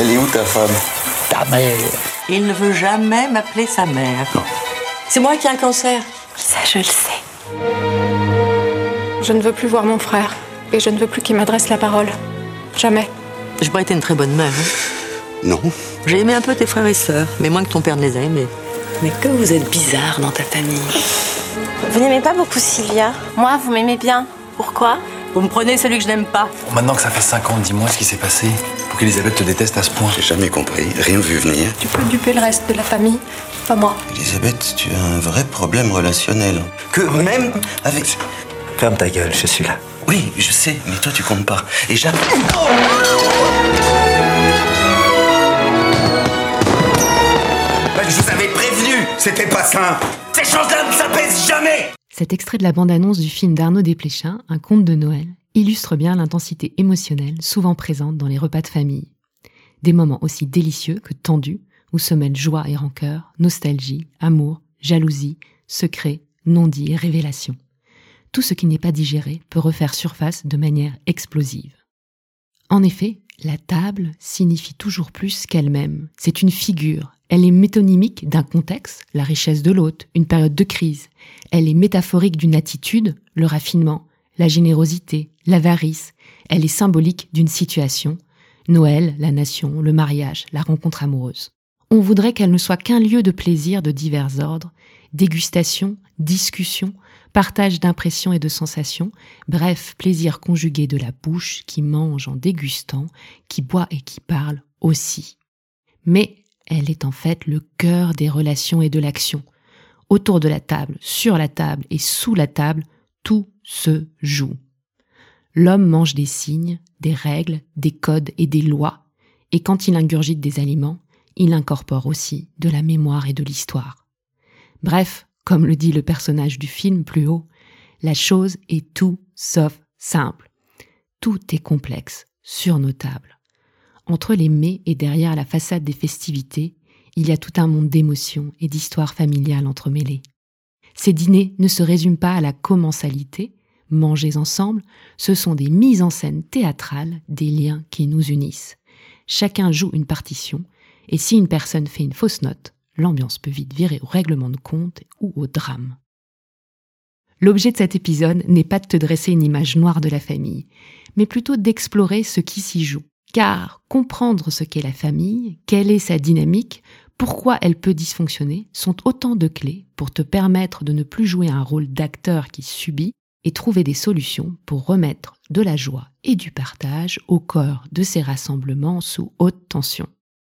Elle est où ta femme Ta mère. Il ne veut jamais m'appeler sa mère. C'est moi qui ai un cancer. Ça, je le sais. Je ne veux plus voir mon frère. Et je ne veux plus qu'il m'adresse la parole. Jamais. J'ai pas été une très bonne mère. hein. Non. J'ai aimé un peu tes frères et sœurs, mais moins que ton père ne les a aimés. Mais que vous êtes bizarre dans ta famille. Vous n'aimez pas beaucoup Sylvia? Moi, vous m'aimez bien. Pourquoi? Vous me prenez celui que je n'aime pas. Bon, maintenant que ça fait 5 ans, dis-moi ce qui s'est passé pour qu'Elisabeth te déteste à ce point. J'ai jamais compris, rien vu venir. Tu peux duper le reste de la famille, pas moi. Elisabeth, tu as un vrai problème relationnel. Que même avec. Ferme ta gueule, je suis là. Oui, je sais, mais toi tu comptes pas. Et jamais. Ben, je vous avais prévenu, c'était pas simple. Ces choses-là ne s'apaisent jamais. Cet extrait de la bande-annonce du film d'Arnaud Desplechin, Un conte de Noël, illustre bien l'intensité émotionnelle souvent présente dans les repas de famille. Des moments aussi délicieux que tendus, où se mêlent joie et rancœur, nostalgie, amour, jalousie, secret, non-dit et révélation. Tout ce qui n'est pas digéré peut refaire surface de manière explosive. En effet, la table signifie toujours plus qu'elle-même. C'est une figure. Elle est métonymique d'un contexte, la richesse de l'hôte, une période de crise. Elle est métaphorique d'une attitude, le raffinement, la générosité, l'avarice. Elle est symbolique d'une situation. Noël, la nation, le mariage, la rencontre amoureuse. On voudrait qu'elle ne soit qu'un lieu de plaisir de divers ordres, dégustation, discussion, partage d'impressions et de sensations, bref, plaisir conjugué de la bouche qui mange en dégustant, qui boit et qui parle aussi. Mais elle est en fait le cœur des relations et de l'action. Autour de la table, sur la table et sous la table, tout se joue. L'homme mange des signes, des règles, des codes et des lois, et quand il ingurgite des aliments, il incorpore aussi de la mémoire et de l'histoire. Bref, comme le dit le personnage du film plus haut, la chose est tout sauf simple. Tout est complexe sur nos tables. Entre les mets et derrière la façade des festivités, il y a tout un monde d'émotions et d'histoires familiales entremêlées. Ces dîners ne se résument pas à la commensalité, mangez ensemble, ce sont des mises en scène théâtrales, des liens qui nous unissent. Chacun joue une partition, et si une personne fait une fausse note, l'ambiance peut vite virer au règlement de compte ou au drame. L'objet de cet épisode n'est pas de te dresser une image noire de la famille, mais plutôt d'explorer ce qui s'y joue. Car comprendre ce qu'est la famille, quelle est sa dynamique, pourquoi elle peut dysfonctionner, sont autant de clés pour te permettre de ne plus jouer un rôle d'acteur qui subit et trouver des solutions pour remettre de la joie et du partage au corps de ces rassemblements sous haute tension.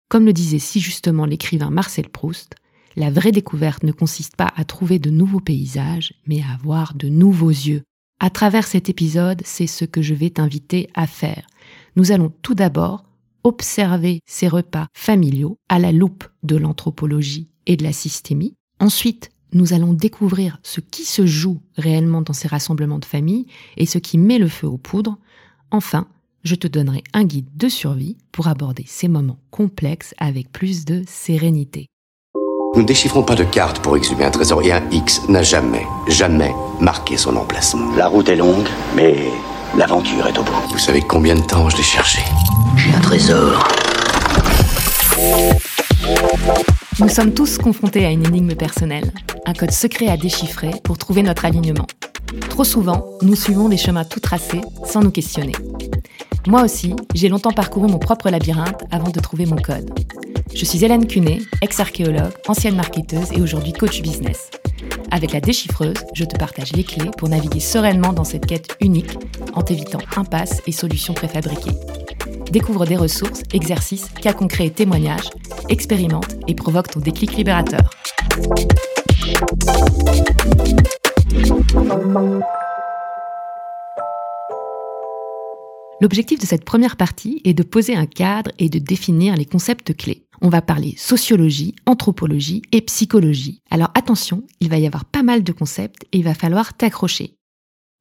Comme le disait si justement l'écrivain Marcel Proust, la vraie découverte ne consiste pas à trouver de nouveaux paysages, mais à avoir de nouveaux yeux. À travers cet épisode, c'est ce que je vais t'inviter à faire. Nous allons tout d'abord observer ces repas familiaux à la loupe de l'anthropologie et de la systémie. Ensuite, nous allons découvrir ce qui se joue réellement dans ces rassemblements de famille et ce qui met le feu aux poudres. Enfin, je te donnerai un guide de survie pour aborder ces moments complexes avec plus de sérénité. Nous ne déchiffrons pas de carte pour exhumer un trésor et un X n'a jamais, jamais marqué son emplacement. La route est longue, mais l'aventure est au bout. Vous savez combien de temps je l'ai cherché J'ai un trésor. Nous sommes tous confrontés à une énigme personnelle, un code secret à déchiffrer pour trouver notre alignement. Trop souvent, nous suivons des chemins tout tracés sans nous questionner. Moi aussi, j'ai longtemps parcouru mon propre labyrinthe avant de trouver mon code. Je suis Hélène Cunet, ex-archéologue, ancienne marketeuse et aujourd'hui coach business. Avec la déchiffreuse, je te partage les clés pour naviguer sereinement dans cette quête unique en t'évitant impasses et solutions préfabriquées. Découvre des ressources, exercices, cas concrets et témoignages, expérimente et provoque ton déclic libérateur. L'objectif de cette première partie est de poser un cadre et de définir les concepts clés. On va parler sociologie, anthropologie et psychologie. Alors attention, il va y avoir pas mal de concepts et il va falloir t'accrocher.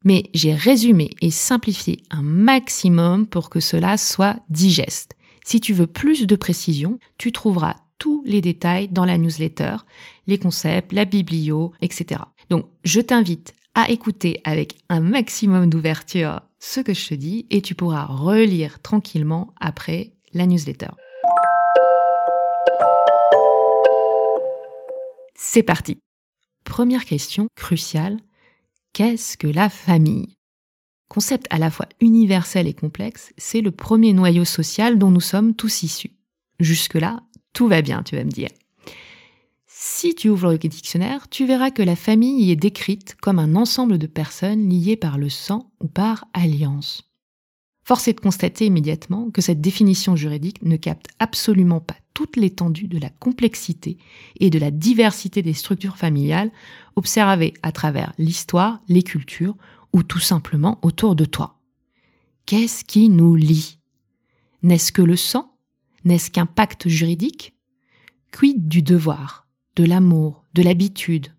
Mais j'ai résumé et simplifié un maximum pour que cela soit digeste. Si tu veux plus de précision, tu trouveras tous les détails dans la newsletter, les concepts, la biblio, etc. Donc je t'invite à écouter avec un maximum d'ouverture ce que je te dis et tu pourras relire tranquillement après la newsletter. C'est parti. Première question cruciale. Qu'est-ce que la famille? Concept à la fois universel et complexe, c'est le premier noyau social dont nous sommes tous issus. Jusque-là, tout va bien, tu vas me dire. Si tu ouvres le dictionnaire, tu verras que la famille y est décrite comme un ensemble de personnes liées par le sang ou par alliance. Force est de constater immédiatement que cette définition juridique ne capte absolument pas toute l'étendue de la complexité et de la diversité des structures familiales observées à travers l'histoire, les cultures ou tout simplement autour de toi. Qu'est-ce qui nous lie? N'est-ce que le sang? N'est-ce qu'un pacte juridique? Quid du devoir, de l'amour, de l'habitude?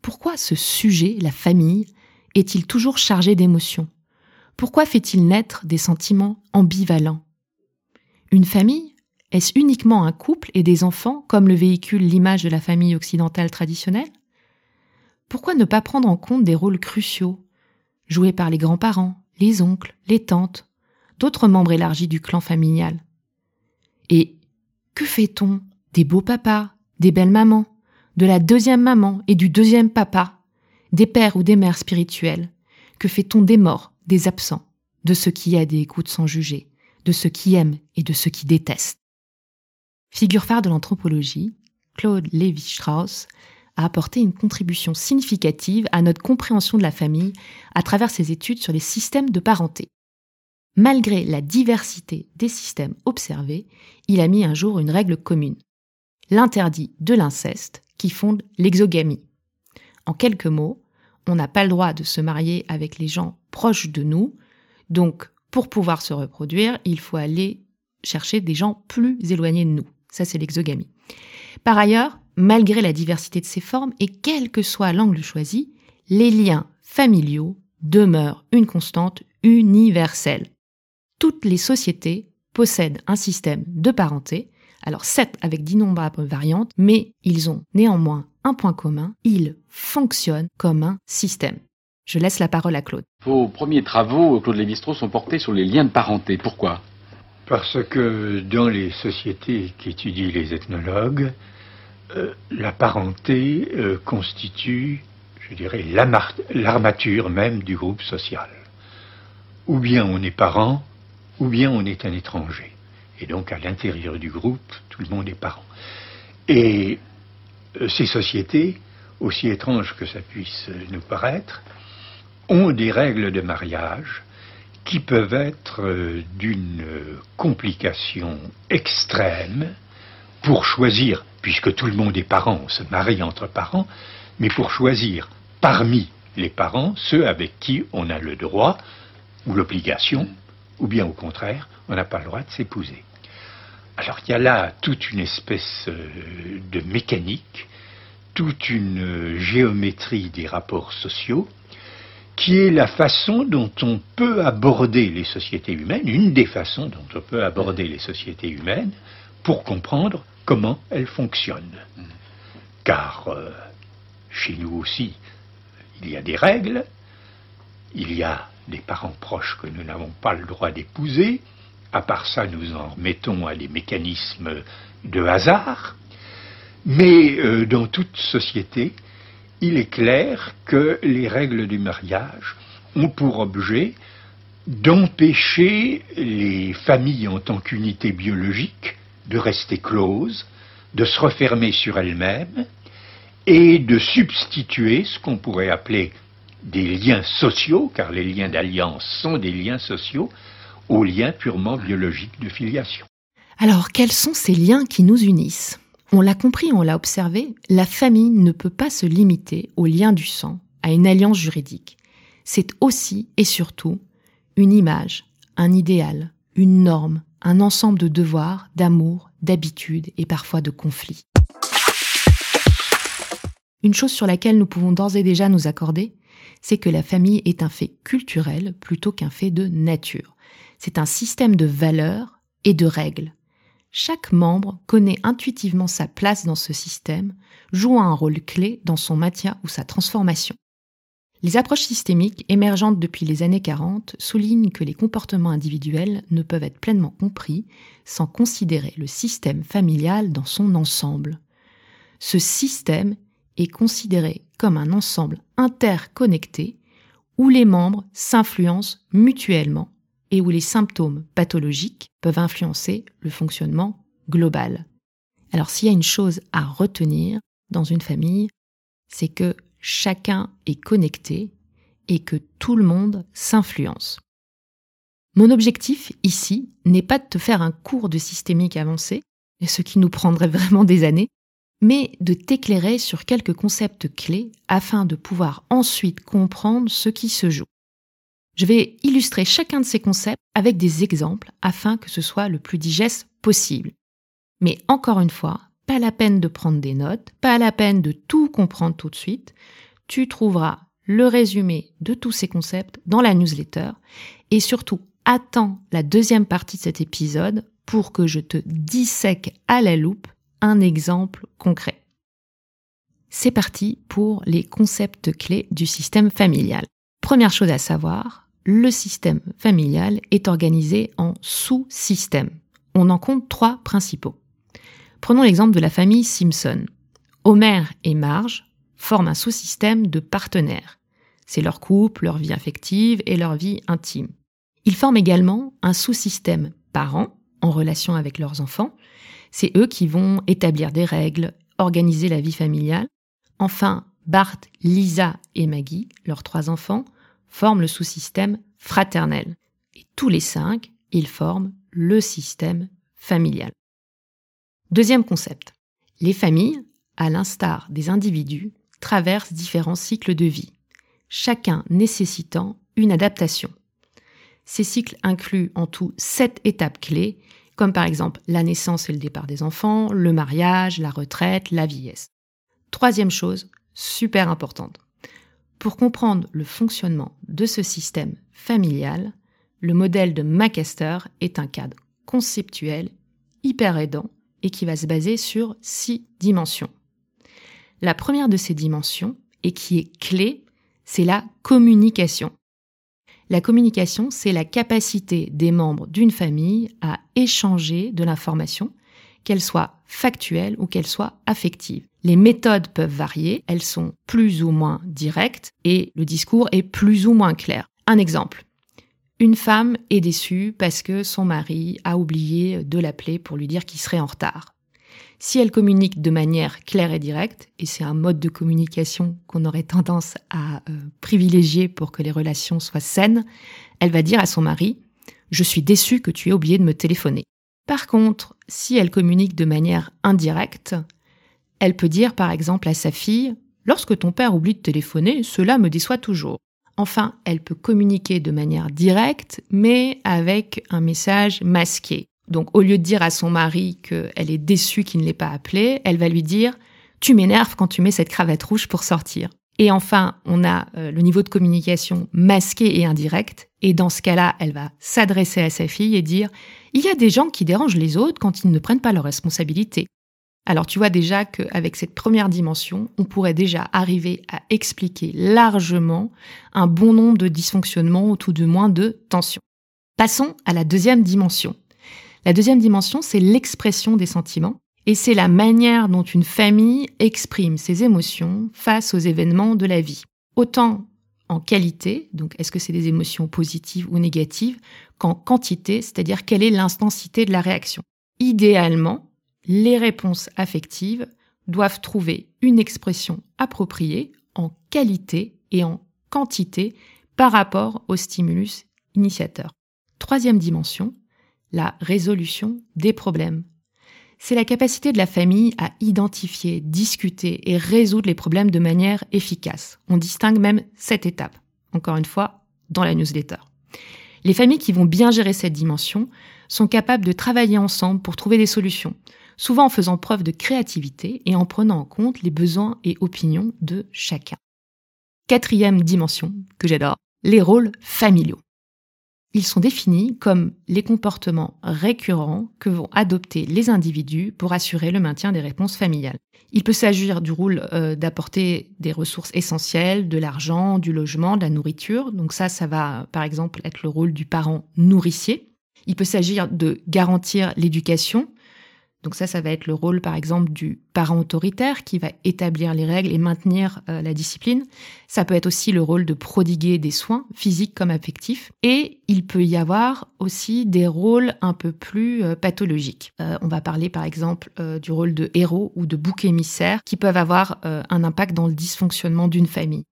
Pourquoi ce sujet, la famille, est-il toujours chargé d'émotions? Pourquoi fait-il naître des sentiments ambivalents? Une famille Est-ce uniquement un couple et des enfants comme le véhicule l'image de la famille occidentale traditionnelle? Pourquoi ne pas prendre en compte des rôles cruciaux, joués par les grands-parents, les oncles, les tantes, d'autres membres élargis du clan familial? Et que fait-on des beaux papas, des belles mamans, de la deuxième maman et du deuxième papa, des pères ou des mères spirituels? Que fait-on des morts? Des absents, de ceux qui aident et écoutent sans juger, de ceux qui aiment et de ceux qui détestent. Figure phare de l'anthropologie, Claude Lévi-Strauss a apporté une contribution significative à notre compréhension de la famille à travers ses études sur les systèmes de parenté. Malgré la diversité des systèmes observés, il a mis un jour une règle commune, l'interdit de l'inceste qui fonde l'exogamie. En quelques mots, on n'a pas le droit de se marier avec les gens proches de nous. Donc, pour pouvoir se reproduire, il faut aller chercher des gens plus éloignés de nous. Ça, c'est l'exogamie. Par ailleurs, malgré la diversité de ces formes et quel que soit l'angle choisi, les liens familiaux demeurent une constante universelle. Toutes les sociétés possèdent un système de parenté, alors certes avec d'innombrables variantes, mais ils ont néanmoins un point commun, ils fonctionnent comme un système. Je laisse la parole à Claude. Vos premiers travaux, Claude Lévi-Strauss, sont portés sur les liens de parenté. Pourquoi? Parce que dans les sociétés qu'étudient les ethnologues, euh, la parenté euh, constitue, je dirais, l'armature même du groupe social. Ou bien on est parent, ou bien on est un étranger. Et donc à l'intérieur du groupe, tout le monde est parent. Et euh, ces sociétés, aussi étranges que ça puisse nous paraître, ont des règles de mariage qui peuvent être euh, d'une complication extrême pour choisir, puisque tout le monde est parent, on se marie entre parents, mais pour choisir parmi les parents ceux avec qui on a le droit ou l'obligation, ou bien au contraire, on n'a pas le droit de s'épouser. Alors il y a là toute une espèce euh, de mécanique, toute une géométrie des rapports sociaux, qui est la façon dont on peut aborder les sociétés humaines, une des façons dont on peut aborder les sociétés humaines pour comprendre comment elles fonctionnent. Car euh, chez nous aussi, il y a des règles, il y a des parents proches que nous n'avons pas le droit d'épouser, à part ça, nous en remettons à des mécanismes de hasard. Mais euh, dans toute société, il est clair que les règles du mariage ont pour objet d'empêcher les familles en tant qu'unité biologique de rester closes, de se refermer sur elles-mêmes et de substituer ce qu'on pourrait appeler des liens sociaux, car les liens d'alliance sont des liens sociaux, aux liens purement biologiques de filiation. Alors, quels sont ces liens qui nous unissent? On l'a compris, on l'a observé, la famille ne peut pas se limiter aux liens du sang, à une alliance juridique. C'est aussi et surtout une image, un idéal, une norme, un ensemble de devoirs, d'amour, d'habitudes et parfois de conflits. Une chose sur laquelle nous pouvons d'ores et déjà nous accorder, c'est que la famille est un fait culturel plutôt qu'un fait de nature. C'est un système de valeurs et de règles. Chaque membre connaît intuitivement sa place dans ce système, jouant un rôle clé dans son maintien ou sa transformation. Les approches systémiques émergentes depuis les années 40 soulignent que les comportements individuels ne peuvent être pleinement compris sans considérer le système familial dans son ensemble. ce système est considéré comme un ensemble interconnecté où les membres s'influencent mutuellement et où les symptômes pathologiques peuvent influencer le fonctionnement global. Alors s'il y a une chose à retenir dans une famille, c'est que chacun est connecté et que tout le monde s'influence. Mon objectif ici n'est pas de te faire un cours de systémique avancé, ce qui nous prendrait vraiment des années, mais de t'éclairer sur quelques concepts clés afin de pouvoir ensuite comprendre ce qui se joue. Je vais illustrer chacun de ces concepts avec des exemples afin que ce soit le plus digeste possible. Mais encore une fois, pas la peine de prendre des notes, pas la peine de tout comprendre tout de suite. Tu trouveras le résumé de tous ces concepts dans la newsletter et surtout attends la deuxième partie de cet épisode pour que je te dissèque à la loupe un exemple concret. C'est parti pour les concepts clés du système familial. Première chose à savoir, le système familial est organisé en sous-systèmes. On en compte trois principaux. Prenons l'exemple de la famille Simpson. Homer et Marge forment un sous-système de partenaires. C'est leur couple, leur vie affective et leur vie intime. Ils forment également un sous-système parents en relation avec leurs enfants. C'est eux qui vont établir des règles, organiser la vie familiale. Enfin, Bart, Lisa et Maggie, leurs trois enfants, forment le sous-système fraternel. Et tous les cinq, ils forment le système familial. Deuxième concept. Les familles, à l'instar des individus, traversent différents cycles de vie, chacun nécessitant une adaptation. Ces cycles incluent en tout sept étapes clés, comme par exemple la naissance et le départ des enfants, le mariage, la retraite, la vieillesse. Troisième chose, super importante. Pour comprendre le fonctionnement de ce système familial, le modèle de Macaster est un cadre conceptuel hyper aidant et qui va se baser sur six dimensions. La première de ces dimensions, et qui est clé, c'est la communication. La communication, c'est la capacité des membres d'une famille à échanger de l'information, qu'elle soit factuelle ou qu'elle soit affective. Les méthodes peuvent varier, elles sont plus ou moins directes et le discours est plus ou moins clair. Un exemple. Une femme est déçue parce que son mari a oublié de l'appeler pour lui dire qu'il serait en retard. Si elle communique de manière claire et directe, et c'est un mode de communication qu'on aurait tendance à euh, privilégier pour que les relations soient saines, elle va dire à son mari ⁇ Je suis déçue que tu aies oublié de me téléphoner ⁇ Par contre, si elle communique de manière indirecte, elle peut dire par exemple à sa fille ⁇ Lorsque ton père oublie de téléphoner, cela me déçoit toujours. Enfin, elle peut communiquer de manière directe, mais avec un message masqué. Donc, au lieu de dire à son mari qu'elle est déçue qu'il ne l'ait pas appelée, elle va lui dire ⁇ Tu m'énerves quand tu mets cette cravate rouge pour sortir ⁇ Et enfin, on a euh, le niveau de communication masqué et indirect. Et dans ce cas-là, elle va s'adresser à sa fille et dire ⁇ Il y a des gens qui dérangent les autres quand ils ne prennent pas leurs responsabilités. Alors tu vois déjà qu'avec cette première dimension, on pourrait déjà arriver à expliquer largement un bon nombre de dysfonctionnements ou tout de moins de tensions. Passons à la deuxième dimension. La deuxième dimension, c'est l'expression des sentiments et c'est la manière dont une famille exprime ses émotions face aux événements de la vie. Autant en qualité, donc est-ce que c'est des émotions positives ou négatives, qu'en quantité, c'est-à-dire quelle est l'intensité de la réaction. Idéalement, les réponses affectives doivent trouver une expression appropriée en qualité et en quantité par rapport au stimulus initiateur. Troisième dimension, la résolution des problèmes. C'est la capacité de la famille à identifier, discuter et résoudre les problèmes de manière efficace. On distingue même cette étape, encore une fois, dans la newsletter. Les familles qui vont bien gérer cette dimension sont capables de travailler ensemble pour trouver des solutions, souvent en faisant preuve de créativité et en prenant en compte les besoins et opinions de chacun. Quatrième dimension que j'adore, les rôles familiaux. Ils sont définis comme les comportements récurrents que vont adopter les individus pour assurer le maintien des réponses familiales. Il peut s'agir du rôle euh, d'apporter des ressources essentielles, de l'argent, du logement, de la nourriture. Donc ça, ça va par exemple être le rôle du parent nourricier. Il peut s'agir de garantir l'éducation, Donc ça, ça va être le rôle, par exemple, du parent autoritaire qui va établir les règles et maintenir euh, la discipline. Ça peut être aussi le rôle de prodiguer des soins, physiques comme affectifs. Et il peut y avoir aussi des rôles un peu plus euh, pathologiques. Euh, on va parler, par exemple, du rôle de héros ou de bouc émissaire qui peuvent avoir un impact dans le dysfonctionnement d'une famille.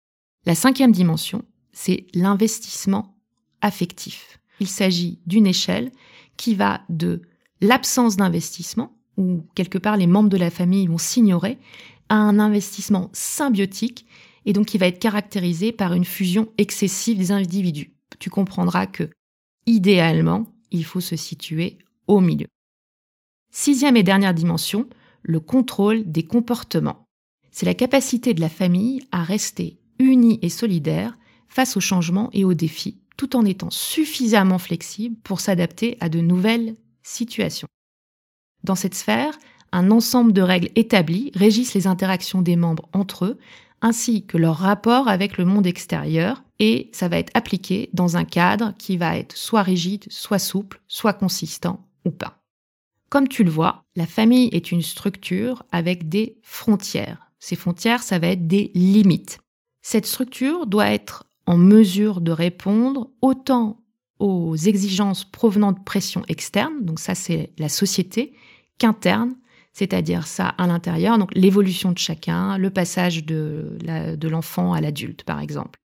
La cinquième dimension, c'est l'investissement affectif. Il s'agit d'une échelle qui va de l'absence d'investissement, où quelque part les membres de la famille vont s'ignorer, à un investissement symbiotique, et donc qui va être caractérisé par une fusion excessive des individus. Tu comprendras que, idéalement, il faut se situer au milieu. Sixième et dernière dimension, le contrôle des comportements. C'est la capacité de la famille à rester unie et solidaire face aux changements et aux défis, tout en étant suffisamment flexible pour s'adapter à de nouvelles situations. Dans cette sphère, un ensemble de règles établies régissent les interactions des membres entre eux, ainsi que leur rapport avec le monde extérieur, et ça va être appliqué dans un cadre qui va être soit rigide, soit souple, soit consistant ou pas. Comme tu le vois, la famille est une structure avec des frontières. Ces frontières, ça va être des limites. Cette structure doit être en mesure de répondre autant aux exigences provenant de pression externe, donc ça c'est la société, qu'interne, c'est-à-dire ça à l'intérieur, donc l'évolution de chacun, le passage de, de l'enfant à l'adulte par exemple.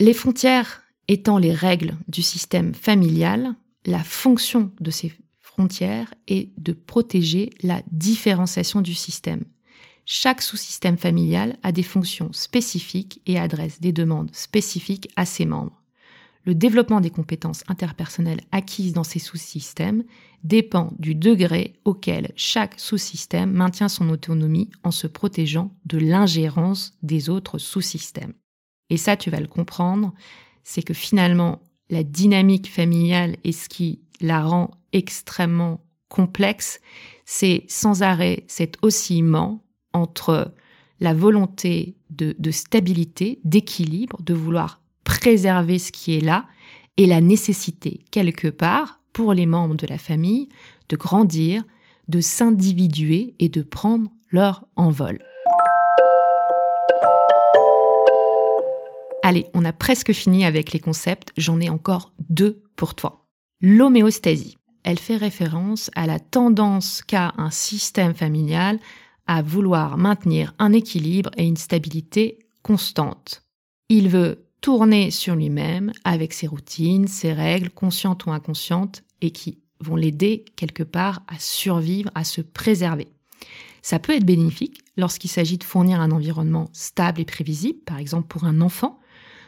Les frontières étant les règles du système familial, la fonction de ces frontières est de protéger la différenciation du système. Chaque sous-système familial a des fonctions spécifiques et adresse des demandes spécifiques à ses membres. Le développement des compétences interpersonnelles acquises dans ces sous-systèmes dépend du degré auquel chaque sous-système maintient son autonomie en se protégeant de l'ingérence des autres sous-systèmes. Et ça, tu vas le comprendre, c'est que finalement, la dynamique familiale et ce qui la rend extrêmement complexe, c'est sans arrêt cet oscillement entre la volonté de, stabilité, d'équilibre, de vouloir préserver ce qui est là, et la nécessité, quelque part, pour les membres de la famille, de grandir, de s'individuer et de prendre leur envol. Allez, on a presque fini avec les concepts, j'en ai encore deux pour toi. L'homéostasie, elle fait référence à la tendance qu'a un système familial à vouloir maintenir un équilibre et une stabilité constante. Il veut tourner sur lui-même avec ses routines, ses règles, conscientes ou inconscientes, et qui vont l'aider quelque part à survivre, à se préserver. Ça peut être bénéfique lorsqu'il s'agit de fournir un environnement stable et prévisible, par exemple pour un enfant.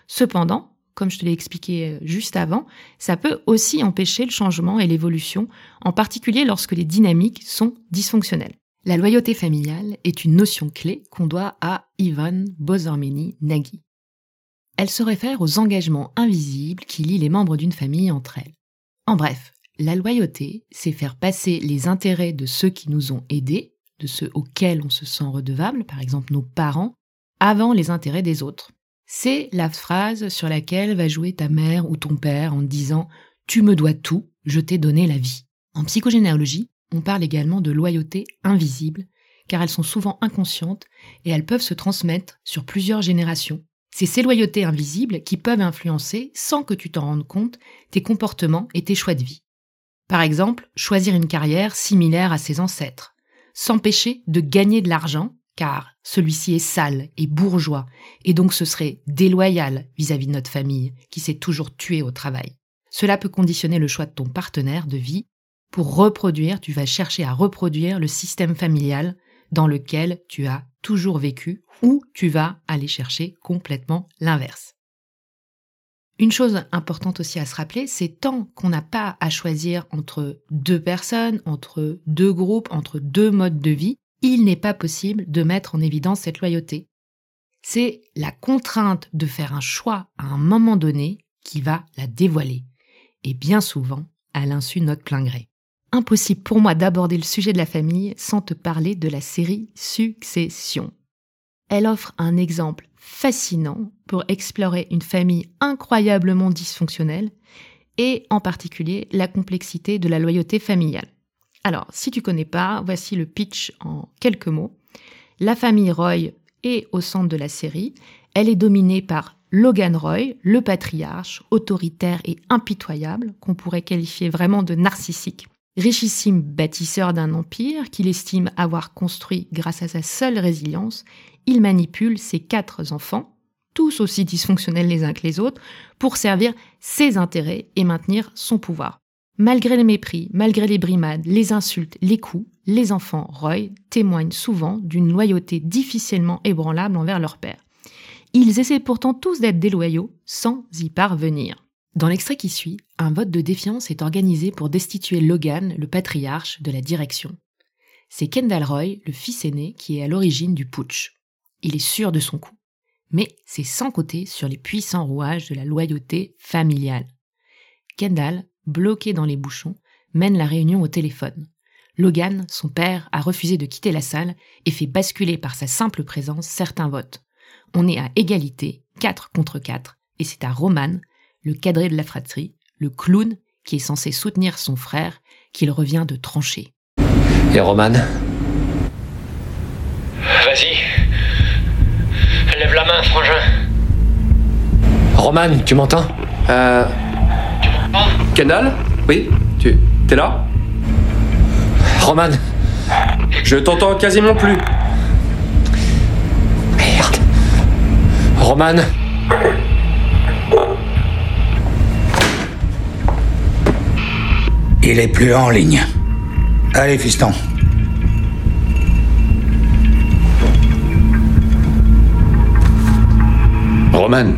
Cependant, comme je te l'ai expliqué euh, juste avant, ça peut aussi empêcher le changement et l'évolution, en particulier lorsque les dynamiques sont dysfonctionnelles. La loyauté familiale est une notion clé qu'on doit à Ivan Bozormeni Nagy. Elle se réfère aux engagements invisibles qui lient les membres d'une famille entre elles. En bref, la loyauté, c'est faire passer les intérêts de ceux qui nous ont aidés, de ceux auxquels on se sent redevable, par exemple nos parents, avant les intérêts des autres. C'est la phrase sur laquelle va jouer ta mère ou ton père en disant ⁇ Tu me dois tout, je t'ai donné la vie ⁇ En psychogénéalogie, on parle également de loyauté invisible, car elles sont souvent inconscientes et elles peuvent se transmettre sur plusieurs générations. C'est ces loyautés invisibles qui peuvent influencer, sans que tu t'en rendes compte, tes comportements et tes choix de vie. Par exemple, choisir une carrière similaire à ses ancêtres, s'empêcher de gagner de l'argent, car celui-ci est sale et bourgeois, et donc ce serait déloyal vis-à-vis -vis de notre famille, qui s'est toujours tuée au travail. Cela peut conditionner le choix de ton partenaire de vie pour reproduire, tu vas chercher à reproduire le système familial dans lequel tu as toujours vécu ou tu vas aller chercher complètement l'inverse. Une chose importante aussi à se rappeler, c'est tant qu'on n'a pas à choisir entre deux personnes, entre deux groupes, entre deux modes de vie, il n'est pas possible de mettre en évidence cette loyauté. C'est la contrainte de faire un choix à un moment donné qui va la dévoiler, et bien souvent à l'insu de notre plein gré impossible pour moi d'aborder le sujet de la famille sans te parler de la série Succession. Elle offre un exemple fascinant pour explorer une famille incroyablement dysfonctionnelle et en particulier la complexité de la loyauté familiale. Alors, si tu connais pas, voici le pitch en quelques mots. La famille Roy est au centre de la série. Elle est dominée par Logan Roy, le patriarche, autoritaire et impitoyable, qu'on pourrait qualifier vraiment de narcissique. Richissime bâtisseur d'un empire qu'il estime avoir construit grâce à sa seule résilience, il manipule ses quatre enfants, tous aussi dysfonctionnels les uns que les autres, pour servir ses intérêts et maintenir son pouvoir. Malgré les mépris, malgré les brimades, les insultes, les coups, les enfants Roy témoignent souvent d'une loyauté difficilement ébranlable envers leur père. Ils essaient pourtant tous d'être déloyaux sans y parvenir. Dans l'extrait qui suit, un vote de défiance est organisé pour destituer Logan, le patriarche, de la direction. C'est Kendall Roy, le fils aîné, qui est à l'origine du putsch. Il est sûr de son coup. Mais c'est sans côté sur les puissants rouages de la loyauté familiale. Kendall bloqué dans les bouchons, mène la réunion au téléphone. Logan, son père, a refusé de quitter la salle et fait basculer par sa simple présence certains votes. On est à égalité, 4 contre 4, et c'est à Roman, le cadré de la fratrie, le clown qui est censé soutenir son frère, qu'il revient de trancher. Et Roman? Vas-y. Lève la main, frangin. Roman, tu m'entends? Euh. Kendall? Oui Tu. T'es là? Roman? Je t'entends quasiment plus. Merde. Roman? Il est plus en ligne. Allez, fiston. Roman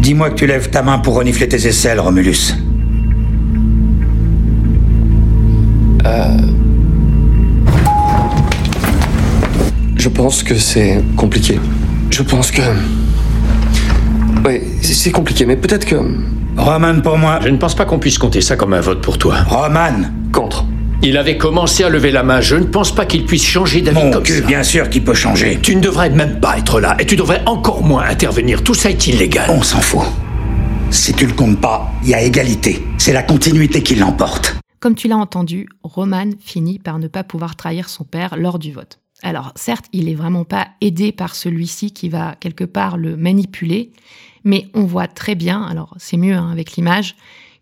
Dis-moi que tu lèves ta main pour renifler tes aisselles, Romulus. Euh... Je pense que c'est compliqué. Je pense que... Oui, c'est compliqué, mais peut-être que... Roman pour moi. Je ne pense pas qu'on puisse compter ça comme un vote pour toi. Roman Contre. Il avait commencé à lever la main. Je ne pense pas qu'il puisse changer d'avis Mon comme cul, ça. bien sûr qu'il peut changer. Tu ne devrais même pas être là et tu devrais encore moins intervenir. Tout ça est illégal. On s'en fout. Si tu le comptes pas, il y a égalité. C'est la continuité qui l'emporte. Comme tu l'as entendu, Roman finit par ne pas pouvoir trahir son père lors du vote. Alors certes, il est vraiment pas aidé par celui-ci qui va quelque part le manipuler, mais on voit très bien, alors c'est mieux hein, avec l'image,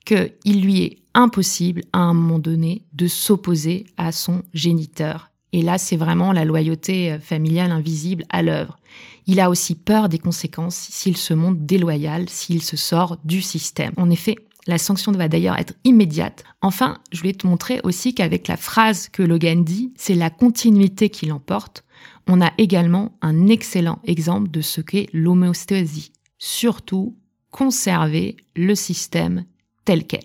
qu'il lui est impossible à un moment donné de s'opposer à son géniteur. Et là, c'est vraiment la loyauté familiale invisible à l'œuvre. Il a aussi peur des conséquences s'il se montre déloyal, s'il se sort du système. En effet, la sanction va d'ailleurs être immédiate. Enfin, je voulais te montrer aussi qu'avec la phrase que Logan dit, c'est la continuité qui l'emporte. On a également un excellent exemple de ce qu'est l'homéostasie. Surtout, conserver le système tel quel.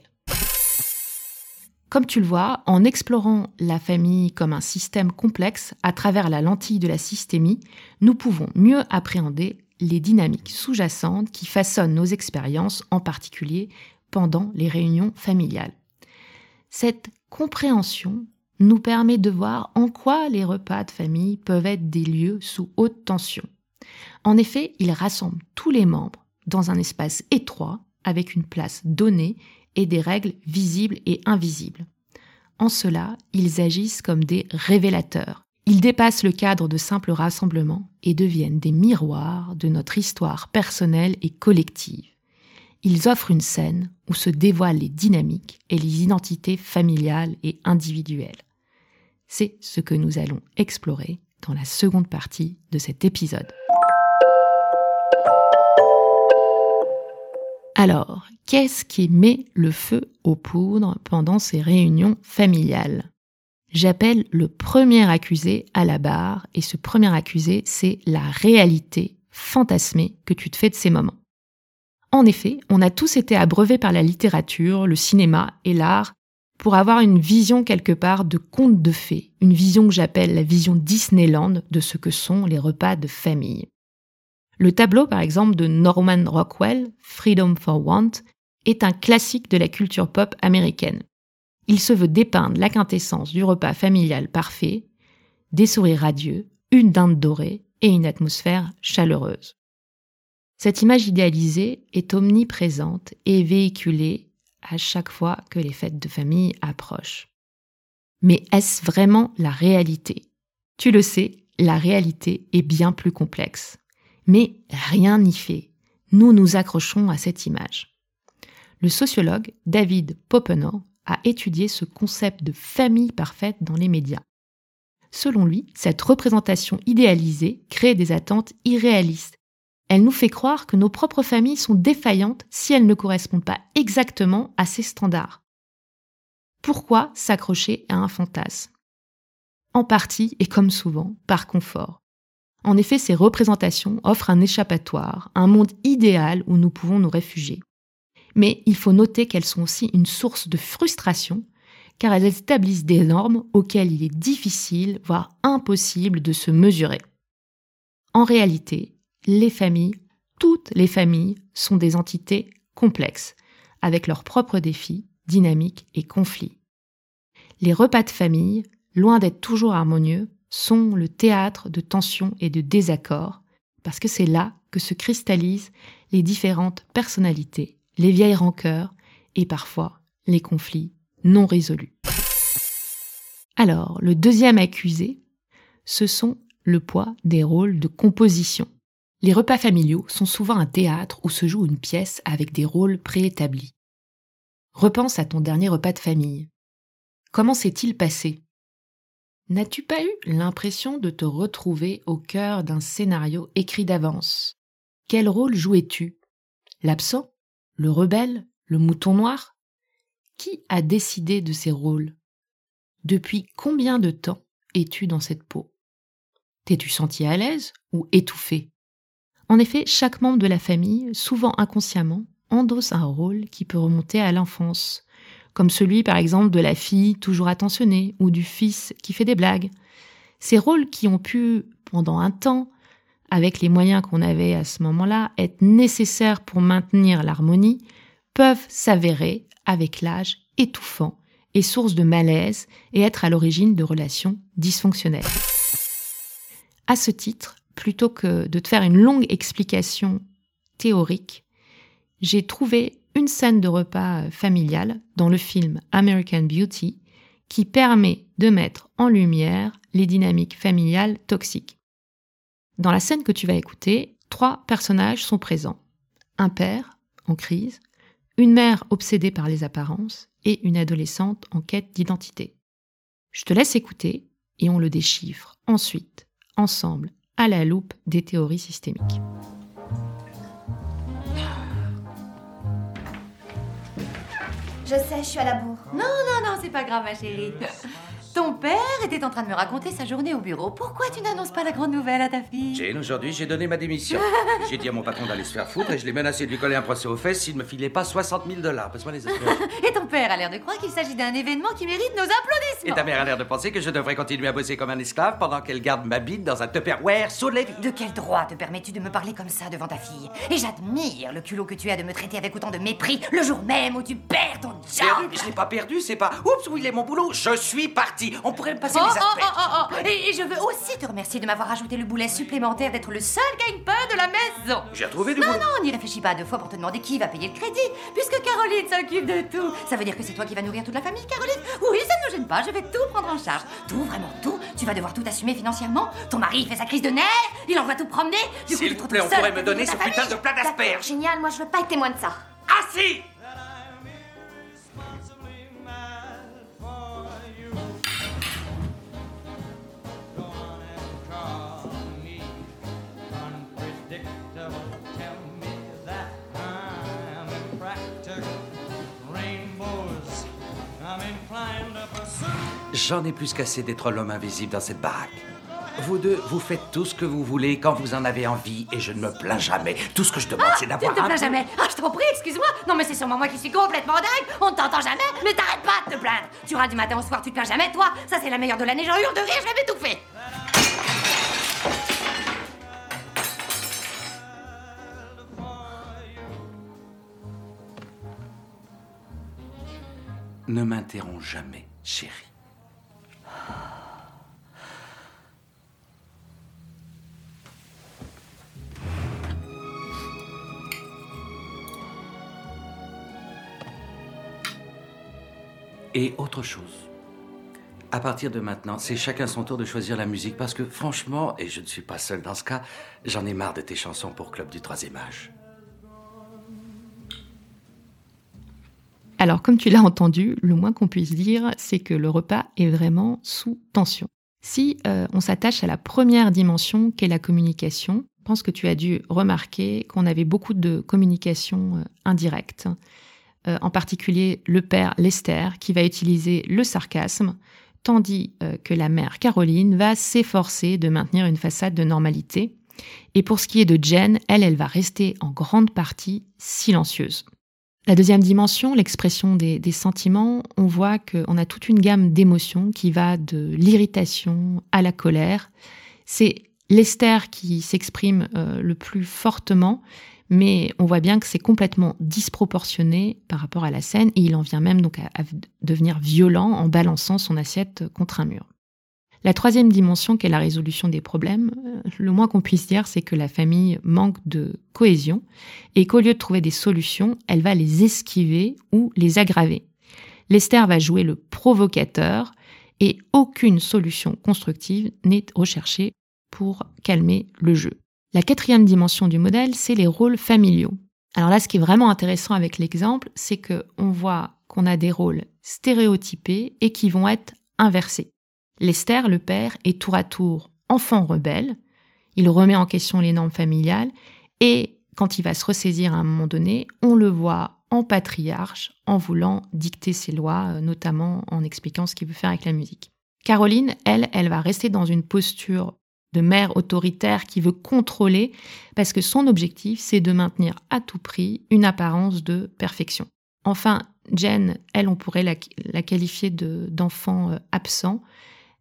Comme tu le vois, en explorant la famille comme un système complexe à travers la lentille de la systémie, nous pouvons mieux appréhender les dynamiques sous-jacentes qui façonnent nos expériences, en particulier pendant les réunions familiales. Cette compréhension nous permet de voir en quoi les repas de famille peuvent être des lieux sous haute tension. En effet, ils rassemblent tous les membres dans un espace étroit avec une place donnée et des règles visibles et invisibles. En cela, ils agissent comme des révélateurs. Ils dépassent le cadre de simples rassemblements et deviennent des miroirs de notre histoire personnelle et collective. Ils offrent une scène où se dévoilent les dynamiques et les identités familiales et individuelles. C'est ce que nous allons explorer dans la seconde partie de cet épisode. Alors, qu'est-ce qui met le feu aux poudres pendant ces réunions familiales? J'appelle le premier accusé à la barre et ce premier accusé, c'est la réalité fantasmée que tu te fais de ces moments. En effet, on a tous été abreuvés par la littérature, le cinéma et l'art pour avoir une vision quelque part de conte de fées, une vision que j'appelle la vision Disneyland de ce que sont les repas de famille. Le tableau, par exemple, de Norman Rockwell, Freedom for Want, est un classique de la culture pop américaine. Il se veut dépeindre la quintessence du repas familial parfait, des sourires radieux, une dinde dorée et une atmosphère chaleureuse. Cette image idéalisée est omniprésente et véhiculée à chaque fois que les fêtes de famille approchent. Mais est-ce vraiment la réalité? Tu le sais, la réalité est bien plus complexe. Mais rien n'y fait. Nous nous accrochons à cette image. Le sociologue David Popenow a étudié ce concept de famille parfaite dans les médias. Selon lui, cette représentation idéalisée crée des attentes irréalistes. Elle nous fait croire que nos propres familles sont défaillantes si elles ne correspondent pas exactement à ces standards. Pourquoi s'accrocher à un fantasme? En partie, et comme souvent, par confort. En effet, ces représentations offrent un échappatoire, un monde idéal où nous pouvons nous réfugier. Mais il faut noter qu'elles sont aussi une source de frustration, car elles établissent des normes auxquelles il est difficile, voire impossible de se mesurer. En réalité, les familles, toutes les familles, sont des entités complexes, avec leurs propres défis, dynamiques et conflits. Les repas de famille, loin d'être toujours harmonieux, sont le théâtre de tensions et de désaccords, parce que c'est là que se cristallisent les différentes personnalités, les vieilles rancœurs et parfois les conflits non résolus. Alors, le deuxième accusé, ce sont le poids des rôles de composition. Les repas familiaux sont souvent un théâtre où se joue une pièce avec des rôles préétablis. Repense à ton dernier repas de famille. Comment s'est-il passé? N'as-tu pas eu l'impression de te retrouver au cœur d'un scénario écrit d'avance? Quel rôle jouais-tu? L'absent? Le rebelle? Le mouton noir? Qui a décidé de ces rôles? Depuis combien de temps es-tu dans cette peau? T'es-tu senti à l'aise ou étouffé? En effet, chaque membre de la famille, souvent inconsciemment, endosse un rôle qui peut remonter à l'enfance, comme celui par exemple de la fille toujours attentionnée ou du fils qui fait des blagues. Ces rôles qui ont pu, pendant un temps, avec les moyens qu'on avait à ce moment-là, être nécessaires pour maintenir l'harmonie, peuvent s'avérer, avec l'âge, étouffants et source de malaise et être à l'origine de relations dysfonctionnelles. À ce titre, plutôt que de te faire une longue explication théorique, j'ai trouvé une scène de repas familial dans le film American Beauty qui permet de mettre en lumière les dynamiques familiales toxiques. Dans la scène que tu vas écouter, trois personnages sont présents. Un père en crise, une mère obsédée par les apparences et une adolescente en quête d'identité. Je te laisse écouter et on le déchiffre ensuite, ensemble, à la loupe des théories systémiques. Je sais, je suis à la bourre. Non, non, non, c'est pas grave, ma chérie. Ton père était en train de me raconter sa journée au bureau. Pourquoi tu n'annonces pas la grande nouvelle à ta fille? Jane, aujourd'hui, j'ai donné ma démission. j'ai dit à mon patron d'aller se faire foutre et je l'ai menacé de lui coller un procès aux fesses s'il ne me filait pas 60 000 dollars. Passe-moi les. Et ton père a l'air de croire qu'il s'agit d'un événement qui mérite nos applaudissements. Et ta mère a l'air de penser que je devrais continuer à bosser comme un esclave pendant qu'elle garde ma bite dans un Tupperware sous les De quel droit te permets-tu de me parler comme ça devant ta fille? Et j'admire le culot que tu as de me traiter avec autant de mépris le jour même où tu perds ton job. Perdu, je l'ai pas perdu, c'est pas. Oups, où il est mon boulot? Je suis parti. On pourrait me passer Oh, les oh, aspects. oh, oh, oh. Et, et je veux aussi te remercier de m'avoir ajouté le boulet supplémentaire d'être le seul gagne-pain de la maison. J'ai retrouvé du Non, boulot. non, n'y réfléchis pas deux fois pour te demander qui va payer le crédit, puisque Caroline s'occupe de tout. Ça veut dire que c'est toi qui vas nourrir toute la famille, Caroline Oui, ça ne nous gêne pas, je vais tout prendre en charge. Tout, vraiment tout. Tu vas devoir tout assumer financièrement. Ton mari fait sa crise de nerfs, il envoie tout promener. Du coup, S'il te vous plaît, on pourrait me donner ce putain de plat d'asperges. Génial, moi je veux pas être témoin de ça. Ah si J'en ai plus qu'assez d'être l'homme invisible dans cette baraque. Vous deux, vous faites tout ce que vous voulez quand vous en avez envie et je ne me plains jamais. Tout ce que je demande, c'est Tu ne d'avoir te plains jamais. Ah, je t'en prie, excuse-moi. Non, mais c'est sûrement moi qui suis complètement dingue. On ne t'entend jamais Mais t'arrêtes pas de te plaindre. Tu râles du matin au soir, tu te plains jamais, toi Ça, c'est la meilleure de l'année, j'en hurle de rire, je vais m'étouffer. Ne m'interromps jamais, chérie. Et autre chose. À partir de maintenant, c'est chacun son tour de choisir la musique parce que franchement, et je ne suis pas seul dans ce cas, j'en ai marre de tes chansons pour Club du Troisième Âge. Alors, comme tu l'as entendu, le moins qu'on puisse dire, c'est que le repas est vraiment sous tension. Si euh, on s'attache à la première dimension qu'est la communication, je pense que tu as dû remarquer qu'on avait beaucoup de communication euh, indirecte, euh, en particulier le père Lester qui va utiliser le sarcasme, tandis que la mère Caroline va s'efforcer de maintenir une façade de normalité. Et pour ce qui est de Jen, elle, elle va rester en grande partie silencieuse. La deuxième dimension, l'expression des, sentiments, on voit qu'on a toute une gamme d'émotions qui va de l'irritation à la colère. C'est Lester qui s'exprime euh, le plus fortement, mais on voit bien que c'est complètement disproportionné par rapport à la scène et il en vient même donc à devenir violent en balançant son assiette contre un mur. La troisième dimension, qui est la résolution des problèmes, euh, le moins qu'on puisse dire, c'est que la famille manque de cohésion et qu'au lieu de trouver des solutions, elle va les esquiver ou les aggraver. Lester va jouer le provocateur et aucune solution constructive n'est recherchée pour calmer le jeu. La quatrième dimension du modèle, c'est les rôles familiaux. Alors là, ce qui est vraiment intéressant avec l'exemple, c'est qu'on voit qu'on a des rôles stéréotypés et qui vont être inversés. Lester, le père, est tour à tour enfant rebelle, il remet en question les normes familiales, et quand il va se ressaisir à un moment donné, on le voit en patriarche, en voulant dicter ses lois, euh, notamment en expliquant ce qu'il veut faire avec la musique. Caroline, elle, elle va rester dans une posture de mère autoritaire qui veut contrôler, parce que son objectif, c'est de maintenir à tout prix une apparence de perfection. Enfin, Jen, elle, on pourrait la, qualifier d'enfant euh, absent,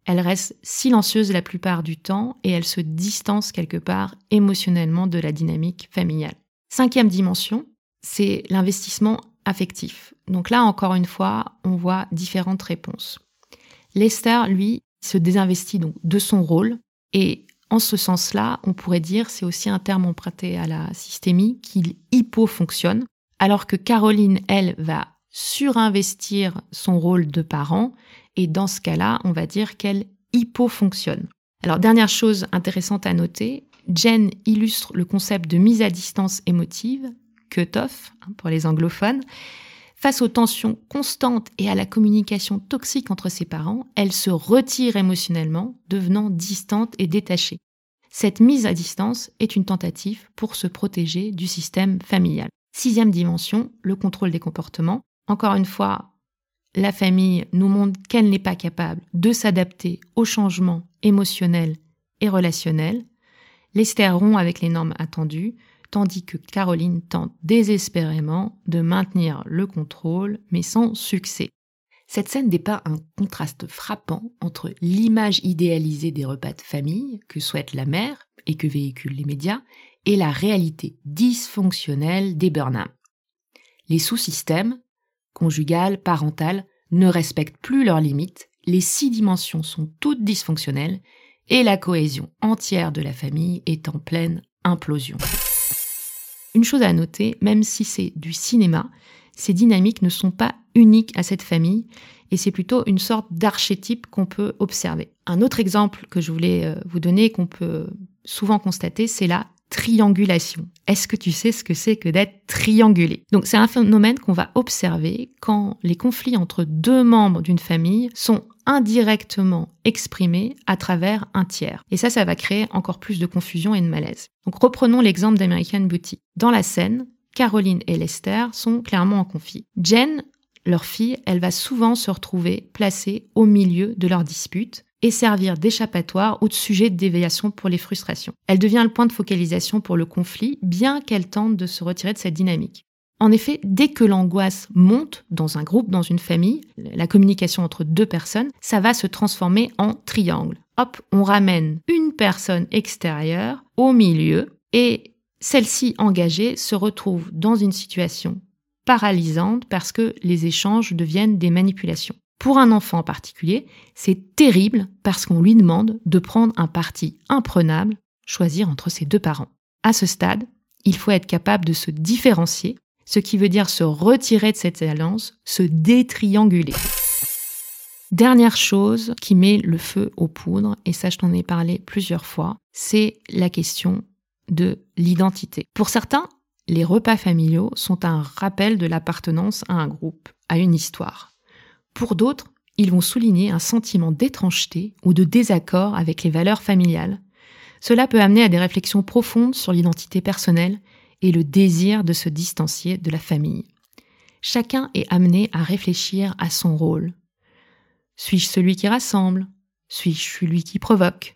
elle reste silencieuse la plupart du temps et elle se distance quelque part émotionnellement de la dynamique familiale. Cinquième dimension, c'est l'investissement affectif. Donc là, encore une fois, on voit différentes réponses. Lester, lui, se désinvestit donc de son rôle et en ce sens-là, on pourrait dire, c'est aussi un terme emprunté à la systémie, qu'il hypo-fonctionne, alors que Caroline, elle, va surinvestir son rôle de parent et dans ce cas-là, on va dire qu'elle hypofonctionne. Alors, dernière chose intéressante à noter, Jen illustre le concept de mise à distance émotive, cut-off hein, pour les anglophones. Face aux tensions constantes et à la communication toxique entre ses parents, elle se retire émotionnellement, devenant distante et détachée. Cette mise à distance est une tentative pour se protéger du système familial. Sixième dimension, le contrôle des comportements. Encore une fois, la famille nous montre qu'elle n'est pas capable de s'adapter aux changements émotionnels et relationnels. Lester rompt avec les normes attendues, tandis que Caroline tente désespérément de maintenir le contrôle, mais sans succès. Cette scène dépeint un contraste frappant entre l'image idéalisée des repas de famille que souhaite la mère et que véhiculent les médias et la réalité dysfonctionnelle des burn Les sous-systèmes, conjugales, parentales, ne respectent plus leurs limites, les six dimensions sont toutes dysfonctionnelles et la cohésion entière de la famille est en pleine implosion. Une chose à noter, même si c'est du cinéma, ces dynamiques ne sont pas uniques à cette famille et c'est plutôt une sorte d'archétype qu'on peut observer. Un autre exemple que je voulais euh, vous donner, qu'on peut souvent constater, c'est la triangulation. Est-ce que tu sais ce que c'est que d'être triangulé? Donc c'est un phénomène qu'on va observer quand les conflits entre deux membres d'une famille sont indirectement exprimés à travers un tiers. Et ça, ça va créer encore plus de confusion et de malaise. Donc reprenons l'exemple d'American Beauty. Dans la scène, Caroline et Lester sont clairement en conflit. Jen, leur fille, elle va souvent se retrouver placée au milieu de leur dispute et servir d'échappatoire ou de sujet de déviation pour les frustrations. Elle devient le point de focalisation pour le conflit, bien qu'elle tente de se retirer de cette dynamique. En effet, dès que l'angoisse monte dans un groupe, dans une famille, la communication entre deux personnes, ça va se transformer en triangle. Hop, on ramène une personne extérieure au milieu et celle-ci engagée se retrouve dans une situation paralysante parce que les échanges deviennent des manipulations. Pour un enfant en particulier, c'est terrible parce qu'on lui demande de prendre un parti imprenable, choisir entre ses deux parents. À ce stade, il faut être capable de se différencier, ce qui veut dire se retirer de cette alliance, se détrianguler. Dernière chose qui met le feu aux poudres, et ça je t'en ai parlé plusieurs fois, c'est la question de l'identité. Pour certains, les repas familiaux sont un rappel de l'appartenance à un groupe, à une histoire. Pour d'autres, ils vont souligner un sentiment d'étrangeté ou de désaccord avec les valeurs familiales. Cela peut amener à des réflexions profondes sur l'identité personnelle et le désir de se distancier de la famille. Chacun est amené à réfléchir à son rôle. Suis-je celui qui rassemble? Suis-je celui qui provoque?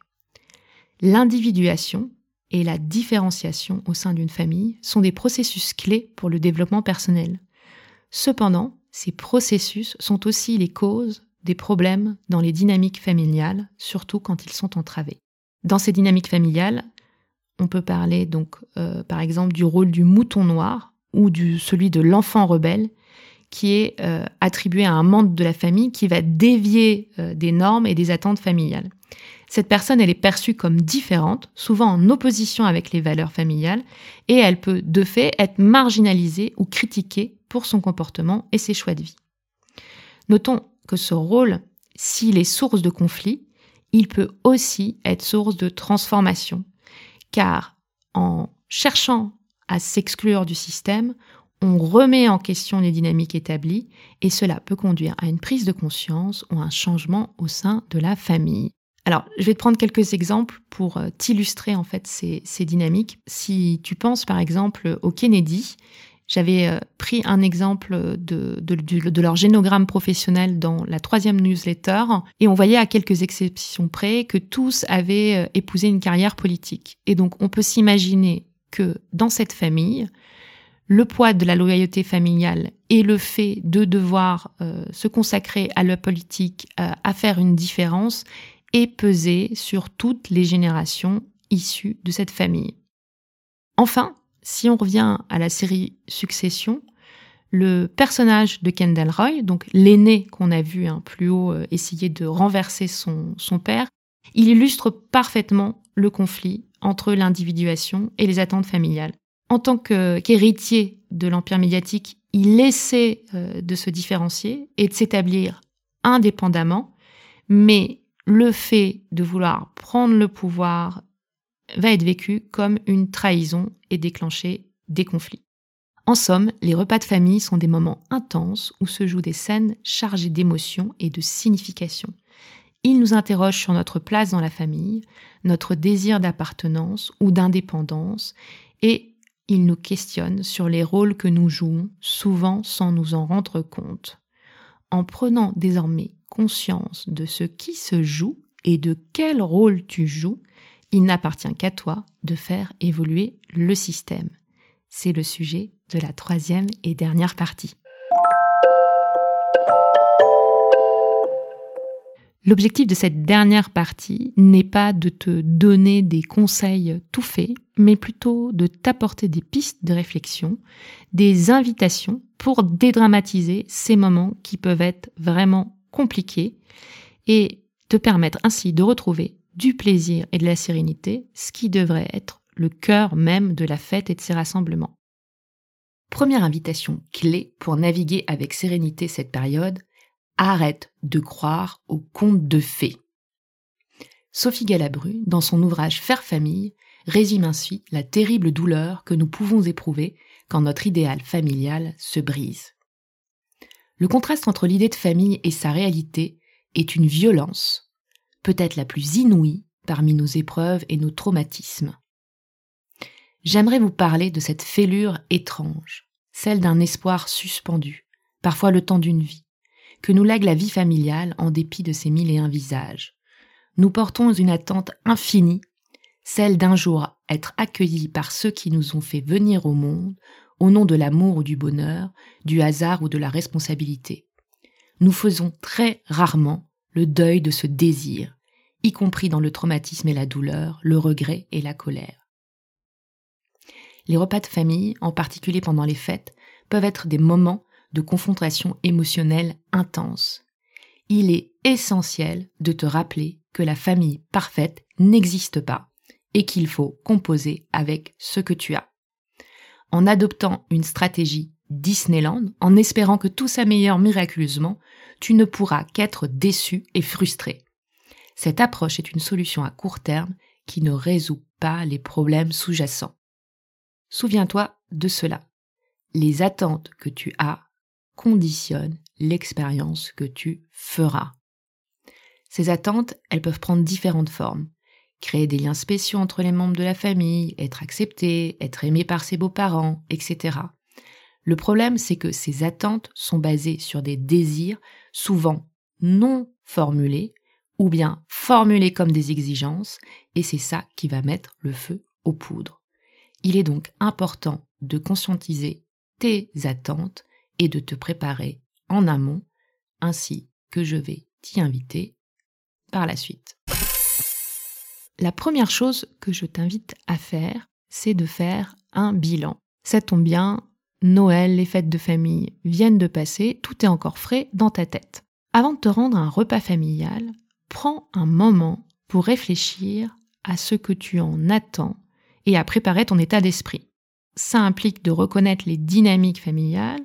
L'individuation et la différenciation au sein d'une famille sont des processus clés pour le développement personnel. Cependant, ces processus sont aussi les causes des problèmes dans les dynamiques familiales, surtout quand ils sont entravés. Dans ces dynamiques familiales, on peut parler donc euh, par exemple du rôle du mouton noir ou du celui de l'enfant rebelle qui est euh, attribué à un membre de la famille qui va dévier euh, des normes et des attentes familiales. Cette personne, elle est perçue comme différente, souvent en opposition avec les valeurs familiales, et elle peut de fait être marginalisée ou critiquée pour son comportement et ses choix de vie. Notons que ce rôle, s'il est source de conflit, il peut aussi être source de transformation, car en cherchant à s'exclure du système, on remet en question les dynamiques établies et cela peut conduire à une prise de conscience ou un changement au sein de la famille. Alors, je vais te prendre quelques exemples pour euh, t'illustrer en fait ces, dynamiques. Si tu penses par exemple au Kennedy, j'avais euh, pris un exemple de, leur génogramme professionnel dans la troisième newsletter et on voyait à quelques exceptions près que tous avaient euh, épousé une carrière politique. Et donc on peut s'imaginer que dans cette famille, le poids de la loyauté familiale et le fait de devoir se consacrer à la politique, à faire une différence, et peser sur toutes les générations issues de cette famille. Enfin, si on revient à la série Succession, le personnage de Kendall Roy, donc l'aîné qu'on a vu hein, plus haut euh, essayer de renverser son, son père, il illustre parfaitement le conflit entre l'individuation et les attentes familiales. En tant qu'héritier de l'empire médiatique, il essaie euh, de se différencier et de s'établir indépendamment, mais le fait de vouloir prendre le pouvoir va être vécu comme une trahison et déclencher des conflits. En somme, les repas de famille sont des moments intenses où se jouent des scènes chargées d'émotions et de signification. Ils nous interrogent sur notre place dans la famille, notre désir d'appartenance ou d'indépendance, et ils nous questionnent sur les rôles que nous jouons, souvent sans nous en rendre compte. En prenant désormais conscience de ce qui se joue et de quel rôle tu joues, il n'appartient qu'à toi de faire évoluer le système. C'est le sujet de la troisième et dernière partie. L'objectif de cette dernière partie n'est pas de te donner des conseils tout faits, mais plutôt de t'apporter des pistes de réflexion, des invitations pour dédramatiser ces moments qui peuvent être vraiment compliqué et te permettre ainsi de retrouver du plaisir et de la sérénité, ce qui devrait être le cœur même de la fête et de ses rassemblements. Première invitation clé pour naviguer avec sérénité cette période, arrête de croire aux contes de fées. Sophie Galabru, dans son ouvrage Faire famille, résume ainsi la terrible douleur que nous pouvons éprouver quand notre idéal familial se brise. Le contraste entre l'idée de famille et sa réalité est une violence, peut-être la plus inouïe parmi nos épreuves et nos traumatismes. J'aimerais vous parler de cette fêlure étrange, celle d'un espoir suspendu, parfois le temps d'une vie, que nous lègue la vie familiale en dépit de ses mille et un visages. Nous portons une attente infinie, celle d'un jour être accueillis par ceux qui nous ont fait venir au monde, au nom de l'amour ou du bonheur, du hasard ou de la responsabilité. Nous faisons très rarement le deuil de ce désir, y compris dans le traumatisme et la douleur, le regret et la colère. Les repas de famille, en particulier pendant les fêtes, peuvent être des moments de confrontation émotionnelle intense. Il est essentiel de te rappeler que la famille parfaite n'existe pas et qu'il faut composer avec ce que tu as en adoptant une stratégie Disneyland en espérant que tout s'améliore miraculeusement, tu ne pourras qu'être déçu et frustré. Cette approche est une solution à court terme qui ne résout pas les problèmes sous-jacents. Souviens-toi de cela. Les attentes que tu as conditionnent l'expérience que tu feras. Ces attentes, elles peuvent prendre différentes formes. Créer des liens spéciaux entre les membres de la famille, être accepté, être aimé par ses beaux-parents, etc. Le problème, c'est que ces attentes sont basées sur des désirs souvent non formulés ou bien formulés comme des exigences, et c'est ça qui va mettre le feu aux poudres. Il est donc important de conscientiser tes attentes et de te préparer en amont, ainsi que je vais t'y inviter par la suite. La première chose que je t'invite à faire, c'est de faire un bilan. Ça tombe bien, Noël, les fêtes de famille viennent de passer, tout est encore frais dans ta tête. Avant de te rendre un repas familial, prends un moment pour réfléchir à ce que tu en attends et à préparer ton état d'esprit. Ça implique de reconnaître les dynamiques familiales,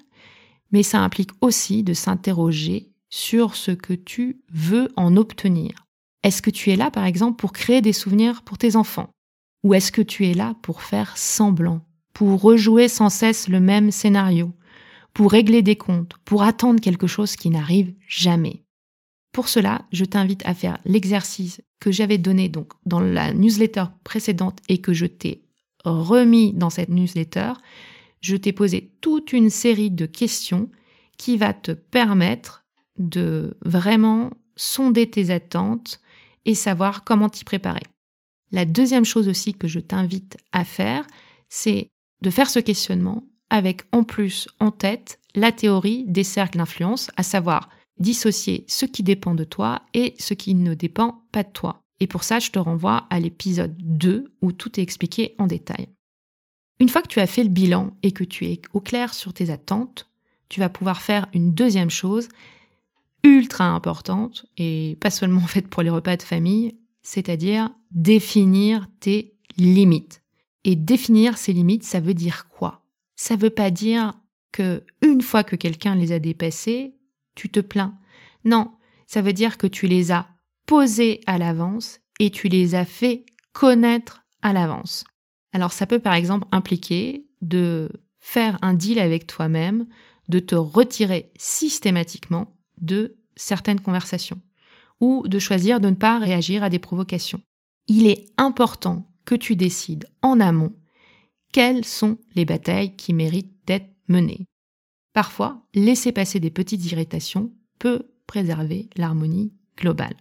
mais ça implique aussi de s'interroger sur ce que tu veux en obtenir. Est-ce que tu es là, par exemple, pour créer des souvenirs pour tes enfants? Ou est-ce que tu es là pour faire semblant, pour rejouer sans cesse le même scénario, pour régler des comptes, pour attendre quelque chose qui n'arrive jamais? Pour cela, je t'invite à faire l'exercice que j'avais donné dans la newsletter précédente et que je t'ai remis dans cette newsletter. Je t'ai posé toute une série de questions qui va te permettre de vraiment sonder tes attentes et savoir comment t'y préparer. La deuxième chose aussi que je t'invite à faire, c'est de faire ce questionnement avec en plus en tête la théorie des cercles d'influence, à savoir dissocier ce qui dépend de toi et ce qui ne dépend pas de toi. Et pour ça, je te renvoie à l'épisode 2 où tout est expliqué en détail. Une fois que tu as fait le bilan et que tu es au clair sur tes attentes, tu vas pouvoir faire une deuxième chose, ultra importante, et pas seulement en fait pour les repas de famille, c'est-à-dire définir tes limites. Et définir ces limites, ça veut dire quoi? Ça veut pas dire que une fois que quelqu'un les a dépassées, tu te plains. Non, ça veut dire que tu les as posées à l'avance et tu les as fait connaître à l'avance. Alors ça peut par exemple impliquer de faire un deal avec toi-même, de te retirer systématiquement de certaines conversations ou de choisir de ne pas réagir à des provocations. Il est important que tu décides en amont quelles sont les batailles qui méritent d'être menées. Parfois, laisser passer des petites irritations peut préserver l'harmonie globale.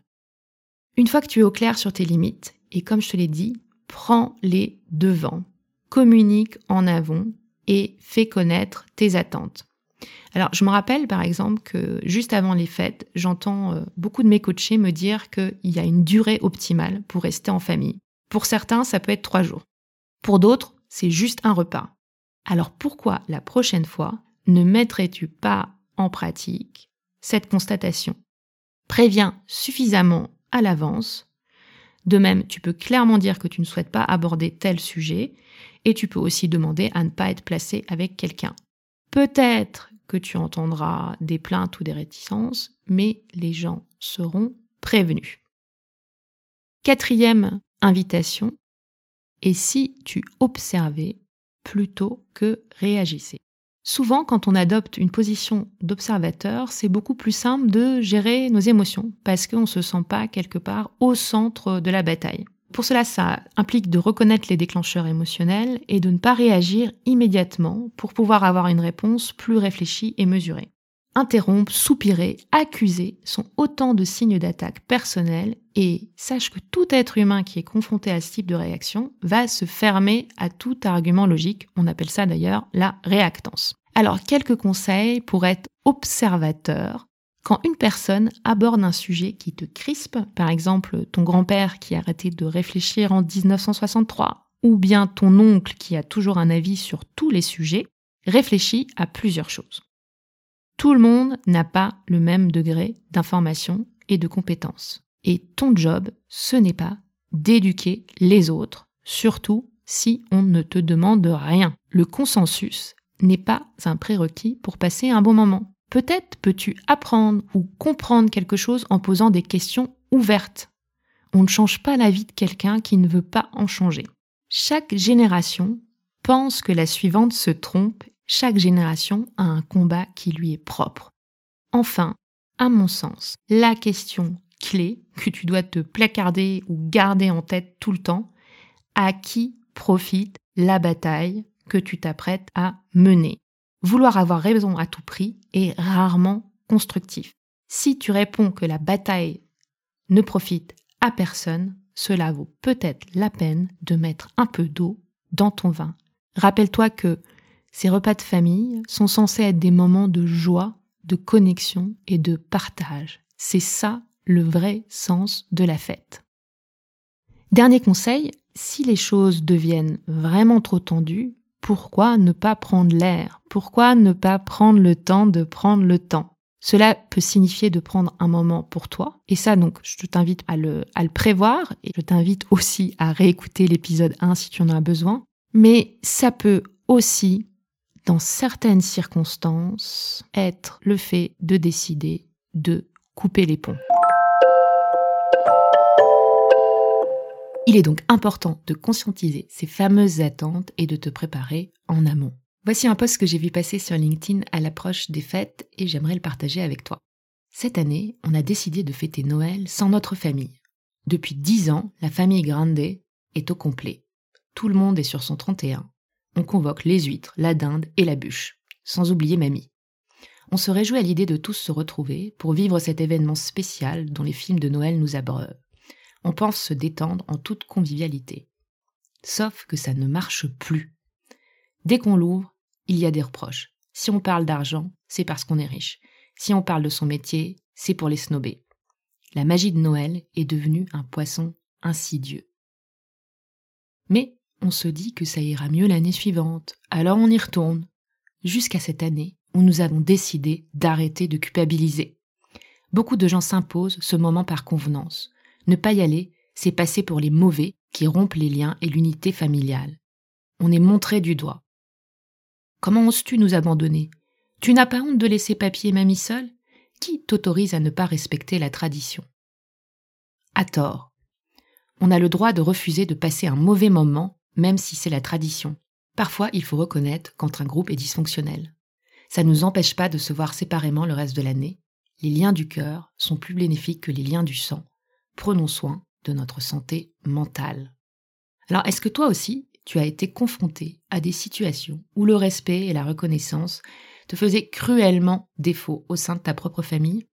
Une fois que tu es au clair sur tes limites, et comme je te l'ai dit, prends les devants, communique en avant et fais connaître tes attentes. Alors, je me rappelle par exemple que juste avant les fêtes, j'entends euh, beaucoup de mes coachés me dire qu'il y a une durée optimale pour rester en famille. Pour certains, ça peut être trois jours. Pour d'autres, c'est juste un repas. Alors pourquoi la prochaine fois ne mettrais-tu pas en pratique cette constatation? Préviens suffisamment à l'avance. De même, tu peux clairement dire que tu ne souhaites pas aborder tel sujet et tu peux aussi demander à ne pas être placé avec quelqu'un. Peut-être que tu entendras des plaintes ou des réticences, mais les gens seront prévenus. Quatrième invitation, et si tu observais plutôt que réagissais Souvent, quand on adopte une position d'observateur, c'est beaucoup plus simple de gérer nos émotions parce qu'on ne se sent pas quelque part au centre de la bataille. Pour cela, ça implique de reconnaître les déclencheurs émotionnels et de ne pas réagir immédiatement pour pouvoir avoir une réponse plus réfléchie et mesurée. Interrompre, soupirer, accuser sont autant de signes d'attaque personnelle et sache que tout être humain qui est confronté à ce type de réaction va se fermer à tout argument logique. On appelle ça d'ailleurs la réactance. Alors, quelques conseils pour être observateur quand une personne aborde un sujet qui te crispe, par exemple ton grand-père qui a arrêté de réfléchir en 1963, ou bien ton oncle qui a toujours un avis sur tous les sujets, réfléchis à plusieurs choses. Tout le monde n'a pas le même degré d'information et de compétence. Et ton job, ce n'est pas d'éduquer les autres, surtout si on ne te demande rien. Le consensus n'est pas un prérequis pour passer un bon moment. Peut-être peux-tu apprendre ou comprendre quelque chose en posant des questions ouvertes. On ne change pas la vie de quelqu'un qui ne veut pas en changer. Chaque génération pense que la suivante se trompe. Chaque génération a un combat qui lui est propre. Enfin, à mon sens, la question clé que tu dois te placarder ou garder en tête tout le temps, à qui profite la bataille que tu t'apprêtes à mener? Vouloir avoir raison à tout prix est rarement constructif. Si tu réponds que la bataille ne profite à personne, cela vaut peut-être la peine de mettre un peu d'eau dans ton vin. Rappelle-toi que ces repas de famille sont censés être des moments de joie, de connexion et de partage. C'est ça le vrai sens de la fête. Dernier conseil, si les choses deviennent vraiment trop tendues, pourquoi ne pas prendre l'air? Pourquoi ne pas prendre le temps de prendre le temps? Cela peut signifier de prendre un moment pour toi. Et ça, donc, je t'invite à le, à le prévoir et je t'invite aussi à réécouter l'épisode 1 si tu en as besoin. Mais ça peut aussi, dans certaines circonstances, être le fait de décider de couper les ponts. Il est donc important de conscientiser ces fameuses attentes et de te préparer en amont. Voici un post que j'ai vu passer sur LinkedIn à l'approche des fêtes et j'aimerais le partager avec toi. Cette année, on a décidé de fêter Noël sans notre famille. Depuis dix ans, la famille Grande est au complet. Tout le monde est sur son 31. On convoque les huîtres, la dinde et la bûche, sans oublier mamie. On se réjouit à l'idée de tous se retrouver pour vivre cet événement spécial dont les films de Noël nous abreuvent on pense se détendre en toute convivialité. Sauf que ça ne marche plus. Dès qu'on l'ouvre, il y a des reproches. Si on parle d'argent, c'est parce qu'on est riche. Si on parle de son métier, c'est pour les snober. La magie de Noël est devenue un poisson insidieux. Mais on se dit que ça ira mieux l'année suivante, alors on y retourne, jusqu'à cette année où nous avons décidé d'arrêter de culpabiliser. Beaucoup de gens s'imposent ce moment par convenance, ne pas y aller, c'est passer pour les mauvais qui rompent les liens et l'unité familiale. On est montré du doigt. Comment oses-tu nous abandonner? Tu n'as pas honte de laisser papier et mamie seule? Qui t'autorise à ne pas respecter la tradition? À tort. On a le droit de refuser de passer un mauvais moment, même si c'est la tradition. Parfois, il faut reconnaître quand un groupe est dysfonctionnel. Ça ne nous empêche pas de se voir séparément le reste de l'année. Les liens du cœur sont plus bénéfiques que les liens du sang prenons soin de notre santé mentale. Alors, est-ce que toi aussi, tu as été confronté à des situations où le respect et la reconnaissance te faisaient cruellement défaut au sein de ta propre famille?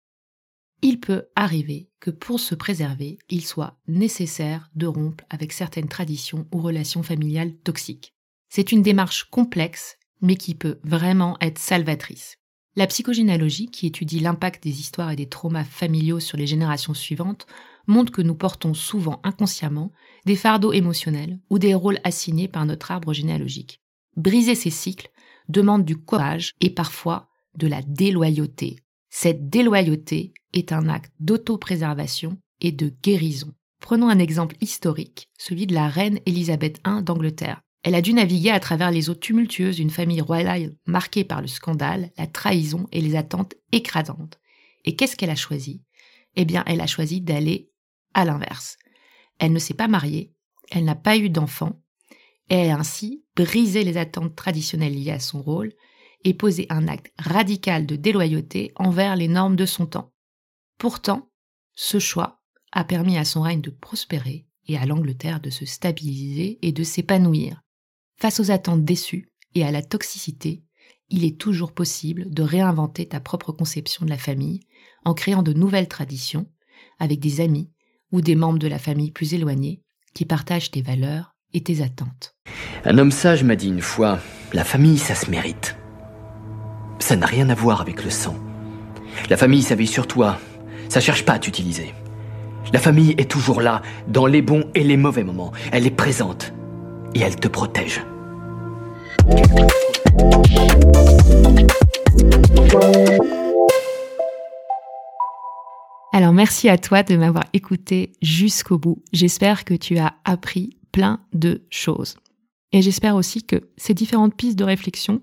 Il peut arriver que pour se préserver, il soit nécessaire de rompre avec certaines traditions ou relations familiales toxiques. C'est une démarche complexe, mais qui peut vraiment être salvatrice. La psychogénéalogie, qui étudie l'impact des histoires et des traumas familiaux sur les générations suivantes, montre que nous portons souvent inconsciemment des fardeaux émotionnels ou des rôles assignés par notre arbre généalogique. Briser ces cycles demande du courage et parfois de la déloyauté. Cette déloyauté est un acte d'autopréservation et de guérison. Prenons un exemple historique, celui de la reine Élisabeth I d'Angleterre. Elle a dû naviguer à travers les eaux tumultueuses d'une famille royale marquée par le scandale, la trahison et les attentes écrasantes. Et qu'est-ce qu'elle a choisi? Eh bien, elle a choisi d'aller à l'inverse. Elle ne s'est pas mariée, elle n'a pas eu d'enfant, et elle a ainsi brisé les attentes traditionnelles liées à son rôle et posé un acte radical de déloyauté envers les normes de son temps. Pourtant, ce choix a permis à son règne de prospérer et à l'Angleterre de se stabiliser et de s'épanouir. Face aux attentes déçues et à la toxicité, il est toujours possible de réinventer ta propre conception de la famille en créant de nouvelles traditions avec des amis ou des membres de la famille plus éloignés qui partagent tes valeurs et tes attentes. Un homme sage m'a dit une fois, la famille, ça se mérite. Ça n'a rien à voir avec le sang. La famille, ça sur toi. Ça cherche pas à t'utiliser. La famille est toujours là, dans les bons et les mauvais moments. Elle est présente. Et elle te protège. Alors merci à toi de m'avoir écouté jusqu'au bout. J'espère que tu as appris plein de choses. Et j'espère aussi que ces différentes pistes de réflexion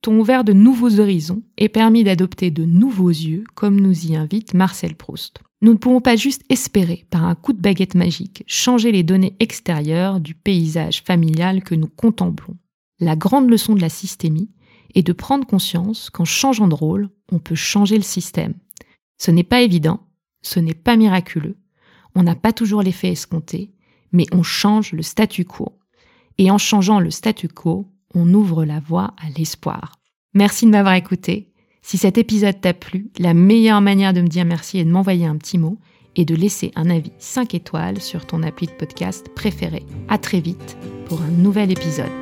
t'ont ouvert de nouveaux horizons et permis d'adopter de nouveaux yeux, comme nous y invite Marcel Proust. Nous ne pouvons pas juste espérer, par un coup de baguette magique, changer les données extérieures du paysage familial que nous contemplons. La grande leçon de la systémie est de prendre conscience qu'en changeant de rôle, on peut changer le système. Ce n'est pas évident, ce n'est pas miraculeux, on n'a pas toujours l'effet escompté, mais on change le statu quo. Et en changeant le statu quo, on ouvre la voie à l'espoir. Merci de m'avoir écouté. Si cet épisode t'a plu, la meilleure manière de me dire merci est de m'envoyer un petit mot et de laisser un avis 5 étoiles sur ton appli de podcast préféré. À très vite pour un nouvel épisode.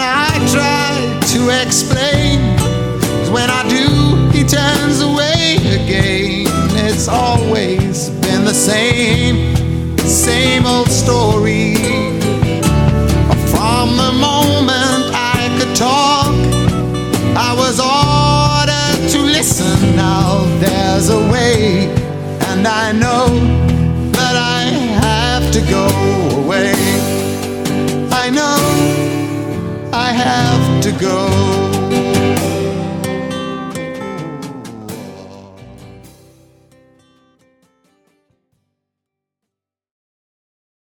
How I try to explain? when I do, he turns away again. It's always been the same, same old story. From the moment I could talk, I was ordered to listen. Now there's a way, and I know that I have to go have to go.